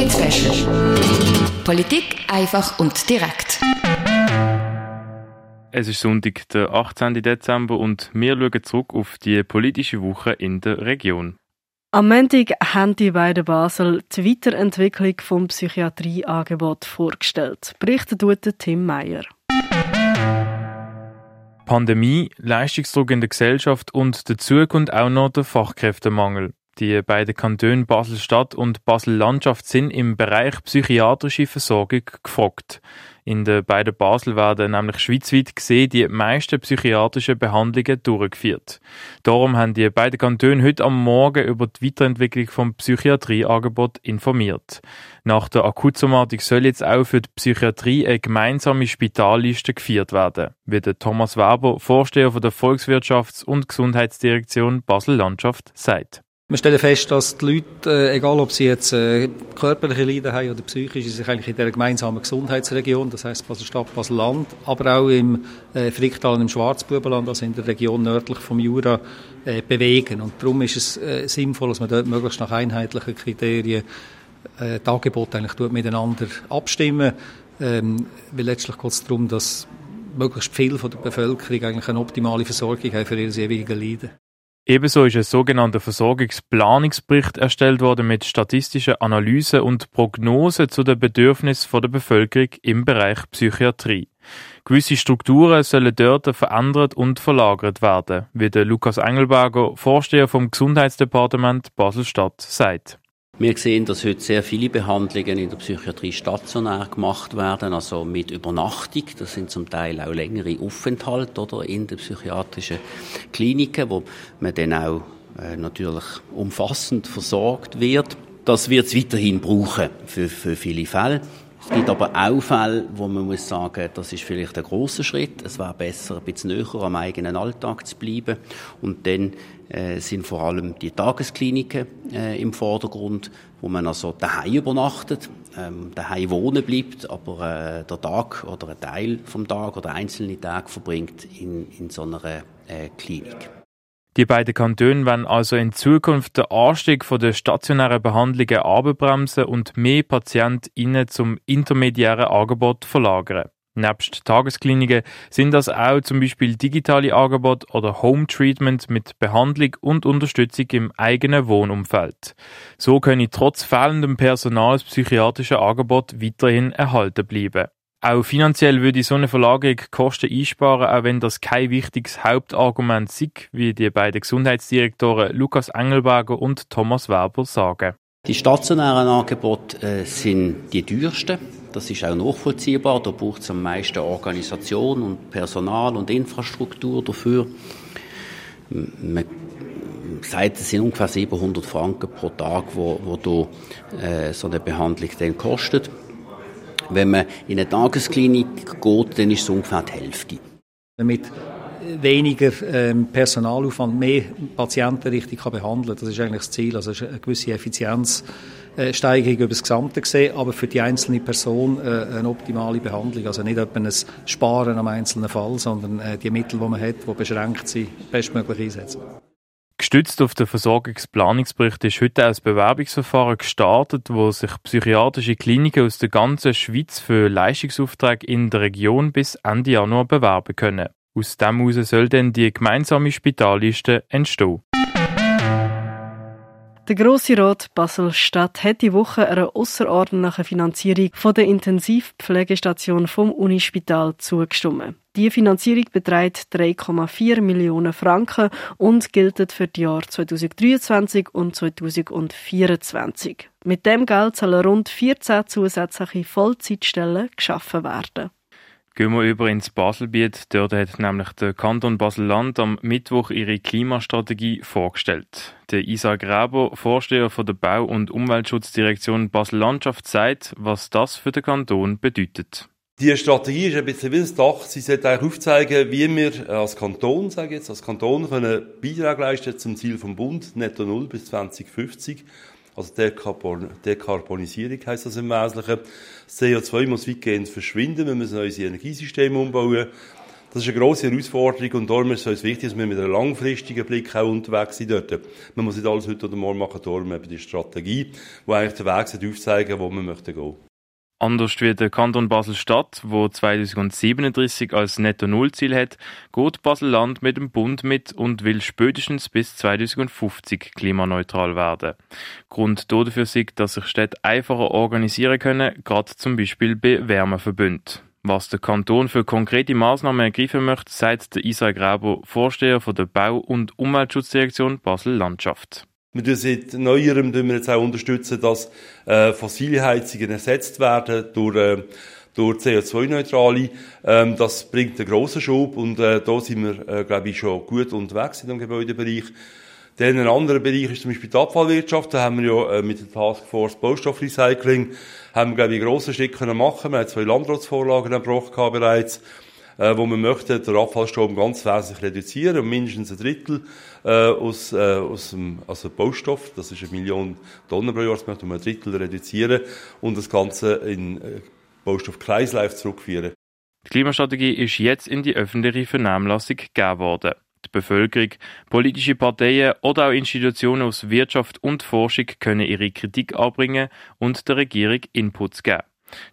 Polit-Special. Politik einfach und direkt. Es ist Sonntag, der 18. Dezember und wir schauen zurück auf die politische Woche in der Region. Am Montag haben die beiden Basel die Weiterentwicklung vom Psychiatrieangebot vorgestellt. Berichtet Tim Meyer. Pandemie, Leistungsdruck in der Gesellschaft und dazu kommt auch noch der Fachkräftemangel. Die beiden Kantone Basel-Stadt und Basel-Landschaft sind im Bereich psychiatrische Versorgung gefragt. In den beiden Basel werden nämlich schweizweit gesehen die meisten psychiatrischen Behandlungen durchgeführt. Darum haben die beiden Kantone heute am Morgen über die Weiterentwicklung vom Psychiatrieangebot informiert. Nach der Akutsomatik soll jetzt auch für die Psychiatrie eine gemeinsame Spitalliste geführt werden, wie der Thomas Weber, Vorsteher der Volkswirtschafts- und Gesundheitsdirektion Basel-Landschaft, sagt. Wir stellen fest, dass die Leute, äh, egal ob sie jetzt äh, körperliche Leiden haben oder psychische, sich eigentlich in der gemeinsamen Gesundheitsregion, das heißt Basel-Stadt, Basel-Land, aber auch im äh, Fricktal und im Schwarzbubenland, also in der Region nördlich vom Jura, bewegen. Und darum ist es sinnvoll, dass man dort möglichst nach einheitlichen Kriterien äh, die Angebote eigentlich miteinander abstimmen, ähm, weil letztlich geht es darum, dass möglichst viel von der Bevölkerung eigentlich eine optimale Versorgung haben für ihre ewigen Leiden. Ebenso ist ein sogenannter Versorgungsplanungsbericht erstellt worden mit statistischen Analysen und Prognosen zu den Bedürfnissen der Bevölkerung im Bereich Psychiatrie. Gewisse Strukturen sollen dort verändert und verlagert werden, wie der Lukas Engelberger, Vorsteher vom Gesundheitsdepartement Basel-Stadt, sagt. Wir sehen, dass heute sehr viele Behandlungen in der Psychiatrie stationär gemacht werden, also mit Übernachtung. Das sind zum Teil auch längere Aufenthalte oder in den psychiatrischen Kliniken, wo man dann auch äh, natürlich umfassend versorgt wird. Das wird es weiterhin brauchen für, für viele Fälle. Es gibt aber auch Fälle, wo man muss sagen, das ist vielleicht ein großer Schritt. Es wäre besser, ein bisschen näher am eigenen Alltag zu bleiben. Und dann äh, sind vor allem die Tageskliniken äh, im Vordergrund, wo man also daheim übernachtet, ähm, daheim wohnen bleibt, aber äh, der Tag oder ein Teil vom Tag oder einzelne Tage verbringt in, in so einer äh, Klinik. Die beiden Kantone werden also in Zukunft den Anstieg von der stationären Behandlungen abbremsen und mehr PatientInnen zum intermediären Angebot verlagern. Nebst Tageskliniken sind das auch zum Beispiel digitale Angebote oder Home Treatment mit Behandlung und Unterstützung im eigenen Wohnumfeld. So können trotz fehlendem Personal psychiatrische Angebot weiterhin erhalten bleiben. Auch finanziell würde so eine Verlagerung Kosten einsparen, auch wenn das kein wichtiges Hauptargument sei, wie die beiden Gesundheitsdirektoren Lukas Engelberger und Thomas Weber sagen. Die stationären Angebote äh, sind die teuersten. Das ist auch nachvollziehbar. Da braucht es am meisten Organisation und Personal und Infrastruktur dafür. Man sagt, es sind ungefähr 700 Franken pro Tag, wo, wo da, äh, so eine Behandlung dann kostet. Wenn man in eine Tagesklinik geht, dann ist es ungefähr die Hälfte. Damit weniger ähm, Personalaufwand mehr Patienten richtig kann behandeln Das ist eigentlich das Ziel. Also eine gewisse Effizienzsteigerung über das Gesamte gesehen, aber für die einzelne Person äh, eine optimale Behandlung. Also nicht ein Sparen am einzelnen Fall, sondern äh, die Mittel, die man hat, die beschränkt sind, bestmöglich einsetzen. Gestützt auf den Versorgungsplanungsbericht ist heute ein Bewerbungsverfahren gestartet, wo sich psychiatrische Kliniken aus der ganzen Schweiz für Leistungsaufträge in der Region bis Ende Januar bewerben können. Aus dem heraus soll dann die gemeinsame Spitalliste entstehen. Der Grosse Rat Basel-Stadt hat die Woche einer außerordentlichen Finanzierung von der Intensivpflegestation vom Unispital zugestimmt. Die Finanzierung beträgt 3,4 Millionen Franken und gilt für die Jahre 2023 und 2024. Mit dem Geld sollen rund 14 zusätzliche Vollzeitstellen geschaffen werden. Gehen wir über ins Baselbiet. Dort hat nämlich der Kanton Basel-Land am Mittwoch ihre Klimastrategie vorgestellt. Der Isa Graber, Vorsteher von der Bau- und Umweltschutzdirektion Basel-Landschaft, sagt, was das für den Kanton bedeutet. Die Strategie ist ein bisschen wie ein Dach. Sie sollte eigentlich aufzeigen, wie wir als Kanton, sage ich jetzt, als Kanton können Beitrag leisten zum Ziel vom Bund, netto null bis 2050. Also Dekarbonisierung heisst das im Wesentlichen. Das CO2 muss weitgehend verschwinden. Wir müssen unsere Energiesysteme umbauen. Das ist eine grosse Herausforderung und darum ist es uns wichtig, dass wir mit einem langfristigen Blick auch unterwegs sind dort. Man muss nicht alles heute oder morgen machen, darum eben die Strategie, die eigentlich den Weg aufzeigen wo wir möchten gehen. Anders wie der Kanton Basel-Stadt, wo 2037 als Netto-Null-Ziel hat, geht Basel-Land mit dem Bund mit und will spätestens bis 2050 klimaneutral werden. Grund dafür ist, dass sich Städte einfacher organisieren können, gerade zum Beispiel bei Wärmeverbünden. Was der Kanton für konkrete Maßnahmen ergreifen möchte, sagt der Isai Graber, Vorsteher von der Bau- und Umweltschutzdirektion Basel-Landschaft. Wir tun seit Neuerem wir jetzt auch unterstützen, dass äh, fossile Heizungen ersetzt werden durch, äh, durch CO2-neutrale. Ähm, das bringt einen grossen Schub und äh, da sind wir, äh, glaube ich, schon gut unterwegs in dem Gebäudebereich. Dann ein anderer Bereich ist zum Beispiel die Abfallwirtschaft. Da haben wir ja äh, mit der Taskforce Baustoffrecycling haben wir, glaube ich, grossen Schritt können machen. Wir haben zwei Landratsvorlagen erbrochen bereits äh, wo man möchte den Abfallstrom ganz wesentlich reduzieren, um mindestens ein Drittel äh, aus, äh, aus dem also Baustoff, das ist eine Million Tonnen pro Jahr, das möchte man ein Drittel reduzieren und das Ganze in äh, Baustoffkreislauf zurückführen. Die Klimastrategie ist jetzt in die öffentliche Vernehmlassung gegeben worden. Die Bevölkerung, politische Parteien oder auch Institutionen aus Wirtschaft und Forschung können ihre Kritik anbringen und der Regierung Inputs geben.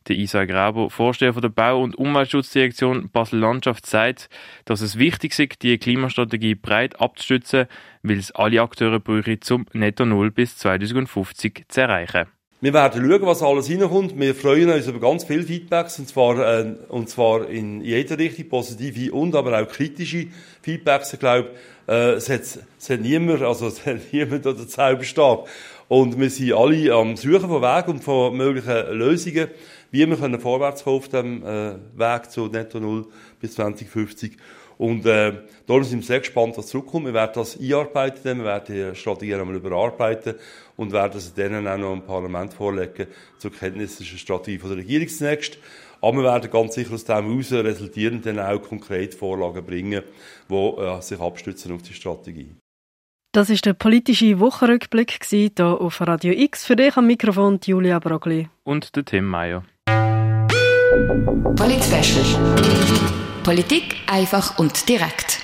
Der Isa Graber, Vorsteher der Bau- und Umweltschutzdirektion Basel-Landschaft, sagt, dass es wichtig ist, die Klimastrategie breit abzustützen, weil es alle Akteure brauche, zum Netto Null bis 2050 zu erreichen. Wir werden schauen, was alles reinkommt. Wir freuen uns über ganz viele Feedbacks, und zwar, äh, und zwar in jeder Richtung, positive und aber auch kritische Feedbacks. Ich glaube, äh, es, hat, es hat niemand, also es hat niemand oder den Zauberstab. Und wir sind alle am Suchen von Wegen und von möglichen Lösungen, wie wir können vorwärts kommen auf dem äh, Weg zu Netto Null bis 2050. Und äh, darum sind wir sehr gespannt, was zurückkommt. Wir werden das einarbeiten, wir werden die Strategie einmal überarbeiten und werden es dann auch noch im Parlament vorlegen zur Kenntnis. Ist eine Strategie von der Regierung zunächst. Aber wir werden ganz sicher aus dem heraus resultierend dann auch konkret Vorlagen bringen, die äh, sich abstützen auf die Strategie. Das ist der politische Wochenrückblick hier auf Radio X. Für dich am Mikrofon Julia Brogli. Und der Tim Meyer. Polit Politik einfach und direkt.